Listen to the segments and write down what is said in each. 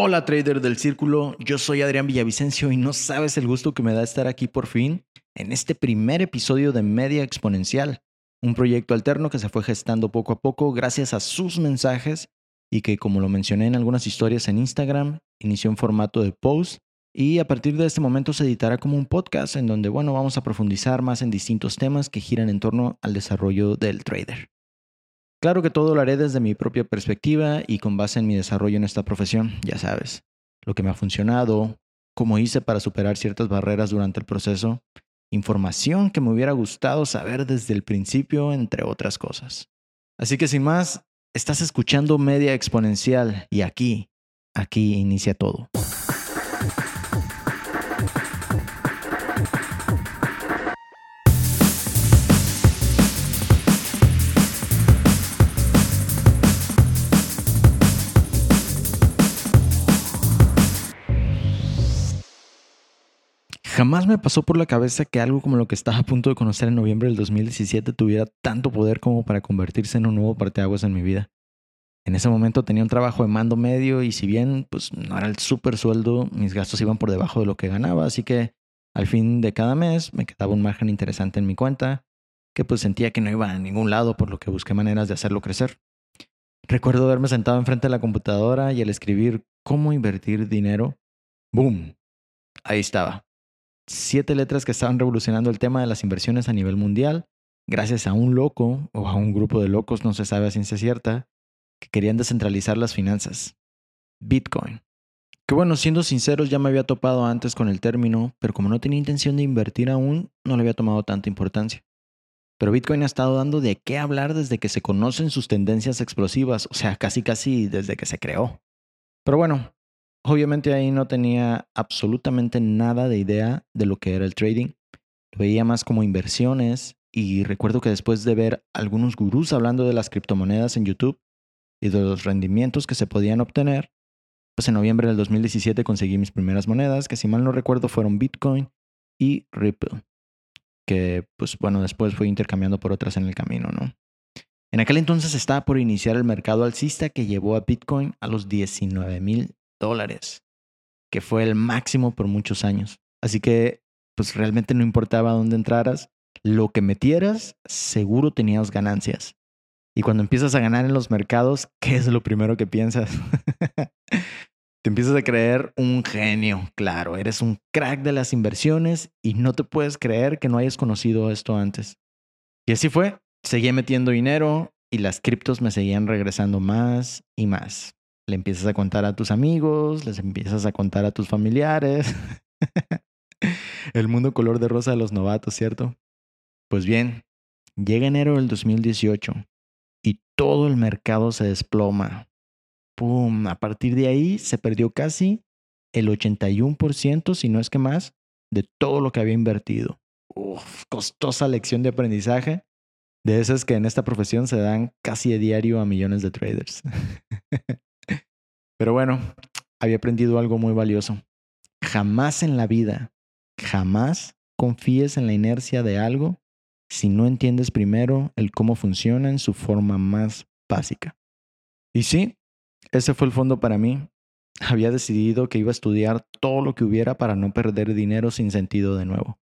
Hola trader del círculo, yo soy Adrián Villavicencio y no sabes el gusto que me da estar aquí por fin en este primer episodio de Media Exponencial, un proyecto alterno que se fue gestando poco a poco gracias a sus mensajes y que como lo mencioné en algunas historias en Instagram, inició en formato de post y a partir de este momento se editará como un podcast en donde, bueno, vamos a profundizar más en distintos temas que giran en torno al desarrollo del trader. Claro que todo lo haré desde mi propia perspectiva y con base en mi desarrollo en esta profesión, ya sabes, lo que me ha funcionado, cómo hice para superar ciertas barreras durante el proceso, información que me hubiera gustado saber desde el principio, entre otras cosas. Así que sin más, estás escuchando Media Exponencial y aquí, aquí inicia todo. Jamás me pasó por la cabeza que algo como lo que estaba a punto de conocer en noviembre del 2017 tuviera tanto poder como para convertirse en un nuevo parteaguas en mi vida. En ese momento tenía un trabajo de mando medio y si bien pues no era el súper sueldo, mis gastos iban por debajo de lo que ganaba, así que al fin de cada mes me quedaba un margen interesante en mi cuenta, que pues sentía que no iba a ningún lado por lo que busqué maneras de hacerlo crecer. Recuerdo haberme sentado enfrente de la computadora y al escribir cómo invertir dinero, ¡boom! Ahí estaba siete letras que estaban revolucionando el tema de las inversiones a nivel mundial, gracias a un loco o a un grupo de locos, no se sabe a ciencia cierta, que querían descentralizar las finanzas. Bitcoin. Que bueno, siendo sinceros, ya me había topado antes con el término, pero como no tenía intención de invertir aún, no le había tomado tanta importancia. Pero Bitcoin ha estado dando de qué hablar desde que se conocen sus tendencias explosivas, o sea, casi casi desde que se creó. Pero bueno, Obviamente ahí no tenía absolutamente nada de idea de lo que era el trading. Lo veía más como inversiones y recuerdo que después de ver algunos gurús hablando de las criptomonedas en YouTube y de los rendimientos que se podían obtener, pues en noviembre del 2017 conseguí mis primeras monedas, que si mal no recuerdo fueron Bitcoin y Ripple, que pues bueno, después fui intercambiando por otras en el camino, ¿no? En aquel entonces estaba por iniciar el mercado alcista que llevó a Bitcoin a los 19 mil dólares, que fue el máximo por muchos años. Así que, pues realmente no importaba dónde entraras, lo que metieras, seguro tenías ganancias. Y cuando empiezas a ganar en los mercados, ¿qué es lo primero que piensas? te empiezas a creer un genio, claro, eres un crack de las inversiones y no te puedes creer que no hayas conocido esto antes. Y así fue, seguí metiendo dinero y las criptos me seguían regresando más y más le empiezas a contar a tus amigos, les empiezas a contar a tus familiares. El mundo color de rosa de los novatos, ¿cierto? Pues bien, llega enero del 2018 y todo el mercado se desploma. ¡Pum! A partir de ahí se perdió casi el 81%, si no es que más, de todo lo que había invertido. Uf, costosa lección de aprendizaje. De esas que en esta profesión se dan casi a diario a millones de traders. Pero bueno, había aprendido algo muy valioso. Jamás en la vida, jamás confíes en la inercia de algo si no entiendes primero el cómo funciona en su forma más básica. Y sí, ese fue el fondo para mí. Había decidido que iba a estudiar todo lo que hubiera para no perder dinero sin sentido de nuevo.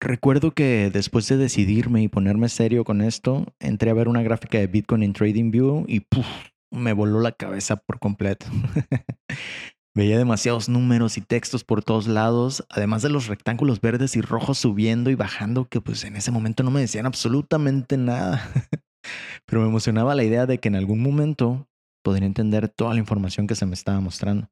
Recuerdo que después de decidirme y ponerme serio con esto, entré a ver una gráfica de Bitcoin en TradingView y ¡puf! Me voló la cabeza por completo. Veía demasiados números y textos por todos lados, además de los rectángulos verdes y rojos subiendo y bajando que pues en ese momento no me decían absolutamente nada. Pero me emocionaba la idea de que en algún momento podría entender toda la información que se me estaba mostrando.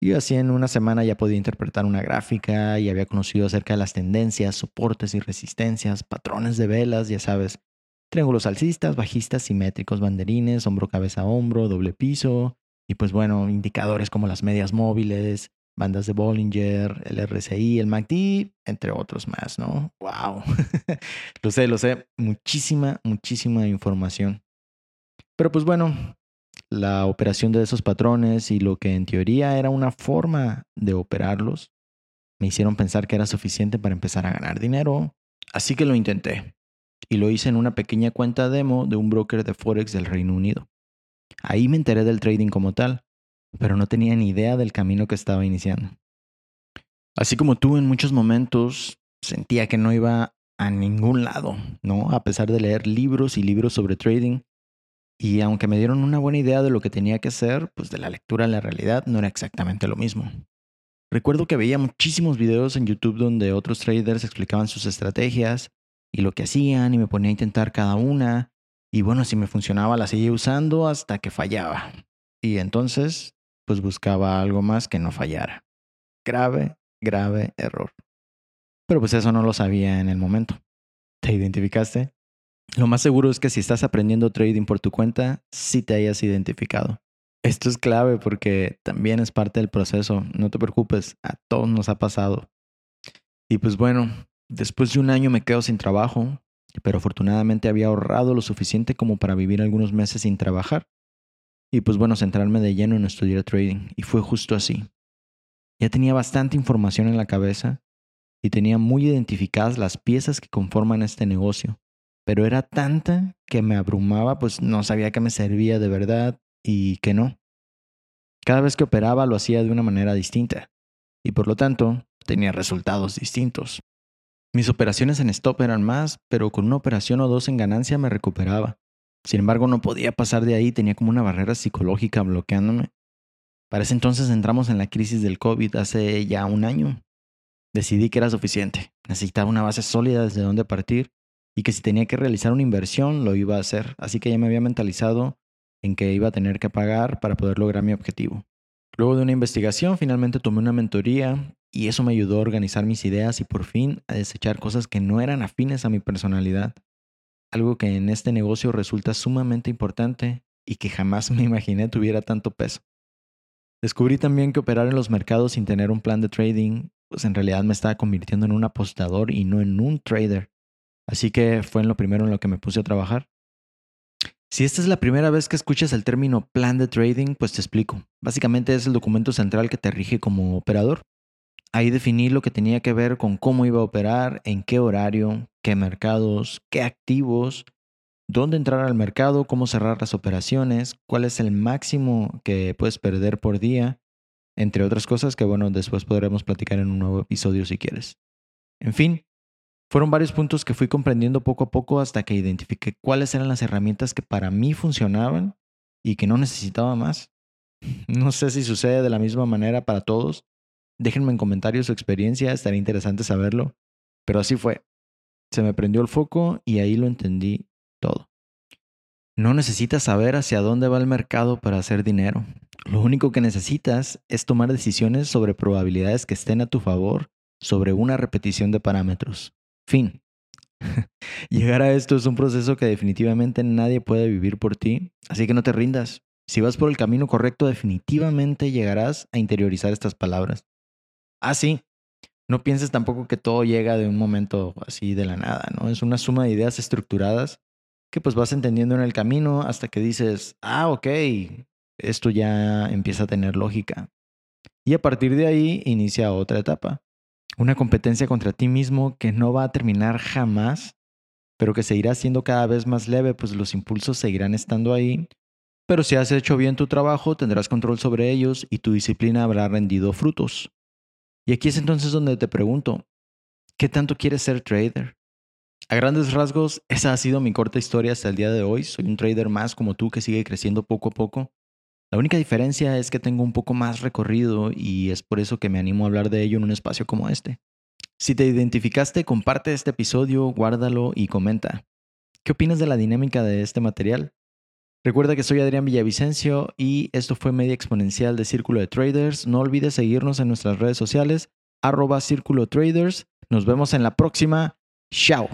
Y así en una semana ya podía interpretar una gráfica y había conocido acerca de las tendencias, soportes y resistencias, patrones de velas, ya sabes, triángulos alcistas, bajistas, simétricos, banderines, hombro, cabeza, hombro, doble piso, y pues bueno, indicadores como las medias móviles, bandas de Bollinger, el RSI, el MACD, entre otros más, ¿no? ¡Wow! lo sé, lo sé, muchísima, muchísima información. Pero pues bueno, la operación de esos patrones y lo que en teoría era una forma de operarlos, me hicieron pensar que era suficiente para empezar a ganar dinero, así que lo intenté y lo hice en una pequeña cuenta demo de un broker de Forex del Reino Unido. Ahí me enteré del trading como tal, pero no tenía ni idea del camino que estaba iniciando. Así como tú en muchos momentos sentía que no iba a ningún lado, ¿no? A pesar de leer libros y libros sobre trading. Y aunque me dieron una buena idea de lo que tenía que hacer, pues de la lectura a la realidad no era exactamente lo mismo. Recuerdo que veía muchísimos videos en YouTube donde otros traders explicaban sus estrategias y lo que hacían y me ponía a intentar cada una. Y bueno, si me funcionaba la seguía usando hasta que fallaba. Y entonces, pues buscaba algo más que no fallara. Grave, grave error. Pero pues eso no lo sabía en el momento. ¿Te identificaste? Lo más seguro es que si estás aprendiendo trading por tu cuenta, sí te hayas identificado. Esto es clave porque también es parte del proceso. No te preocupes, a todos nos ha pasado. Y pues bueno, después de un año me quedo sin trabajo, pero afortunadamente había ahorrado lo suficiente como para vivir algunos meses sin trabajar. Y pues bueno, centrarme de lleno en estudiar trading. Y fue justo así. Ya tenía bastante información en la cabeza y tenía muy identificadas las piezas que conforman este negocio, pero era tanta que me abrumaba, pues no sabía que me servía de verdad y que no. Cada vez que operaba lo hacía de una manera distinta y por lo tanto tenía resultados distintos. Mis operaciones en stop eran más, pero con una operación o dos en ganancia me recuperaba. Sin embargo, no podía pasar de ahí, tenía como una barrera psicológica bloqueándome. Para ese entonces entramos en la crisis del COVID hace ya un año decidí que era suficiente. Necesitaba una base sólida desde donde partir y que si tenía que realizar una inversión lo iba a hacer. Así que ya me había mentalizado en que iba a tener que pagar para poder lograr mi objetivo. Luego de una investigación, finalmente tomé una mentoría y eso me ayudó a organizar mis ideas y por fin a desechar cosas que no eran afines a mi personalidad. Algo que en este negocio resulta sumamente importante y que jamás me imaginé tuviera tanto peso. Descubrí también que operar en los mercados sin tener un plan de trading pues en realidad me estaba convirtiendo en un apostador y no en un trader. Así que fue en lo primero en lo que me puse a trabajar. Si esta es la primera vez que escuchas el término plan de trading, pues te explico. Básicamente es el documento central que te rige como operador. Ahí definí lo que tenía que ver con cómo iba a operar, en qué horario, qué mercados, qué activos, dónde entrar al mercado, cómo cerrar las operaciones, cuál es el máximo que puedes perder por día, entre otras cosas que, bueno, después podremos platicar en un nuevo episodio si quieres. En fin, fueron varios puntos que fui comprendiendo poco a poco hasta que identifiqué cuáles eran las herramientas que para mí funcionaban y que no necesitaba más. No sé si sucede de la misma manera para todos. Déjenme en comentarios su experiencia, estaría interesante saberlo. Pero así fue. Se me prendió el foco y ahí lo entendí todo. No necesitas saber hacia dónde va el mercado para hacer dinero. Lo único que necesitas es tomar decisiones sobre probabilidades que estén a tu favor sobre una repetición de parámetros. Fin. Llegar a esto es un proceso que definitivamente nadie puede vivir por ti, así que no te rindas. Si vas por el camino correcto, definitivamente llegarás a interiorizar estas palabras. Ah, sí. No pienses tampoco que todo llega de un momento así de la nada, ¿no? Es una suma de ideas estructuradas que pues vas entendiendo en el camino hasta que dices, ah, ok, esto ya empieza a tener lógica. Y a partir de ahí inicia otra etapa. Una competencia contra ti mismo que no va a terminar jamás, pero que seguirá siendo cada vez más leve, pues los impulsos seguirán estando ahí. Pero si has hecho bien tu trabajo, tendrás control sobre ellos y tu disciplina habrá rendido frutos. Y aquí es entonces donde te pregunto, ¿qué tanto quieres ser trader? A grandes rasgos, esa ha sido mi corta historia hasta el día de hoy. Soy un trader más como tú que sigue creciendo poco a poco. La única diferencia es que tengo un poco más recorrido y es por eso que me animo a hablar de ello en un espacio como este. Si te identificaste, comparte este episodio, guárdalo y comenta. ¿Qué opinas de la dinámica de este material? Recuerda que soy Adrián Villavicencio y esto fue Media Exponencial de Círculo de Traders. No olvides seguirnos en nuestras redes sociales, arroba Círculo Traders. Nos vemos en la próxima. Chao.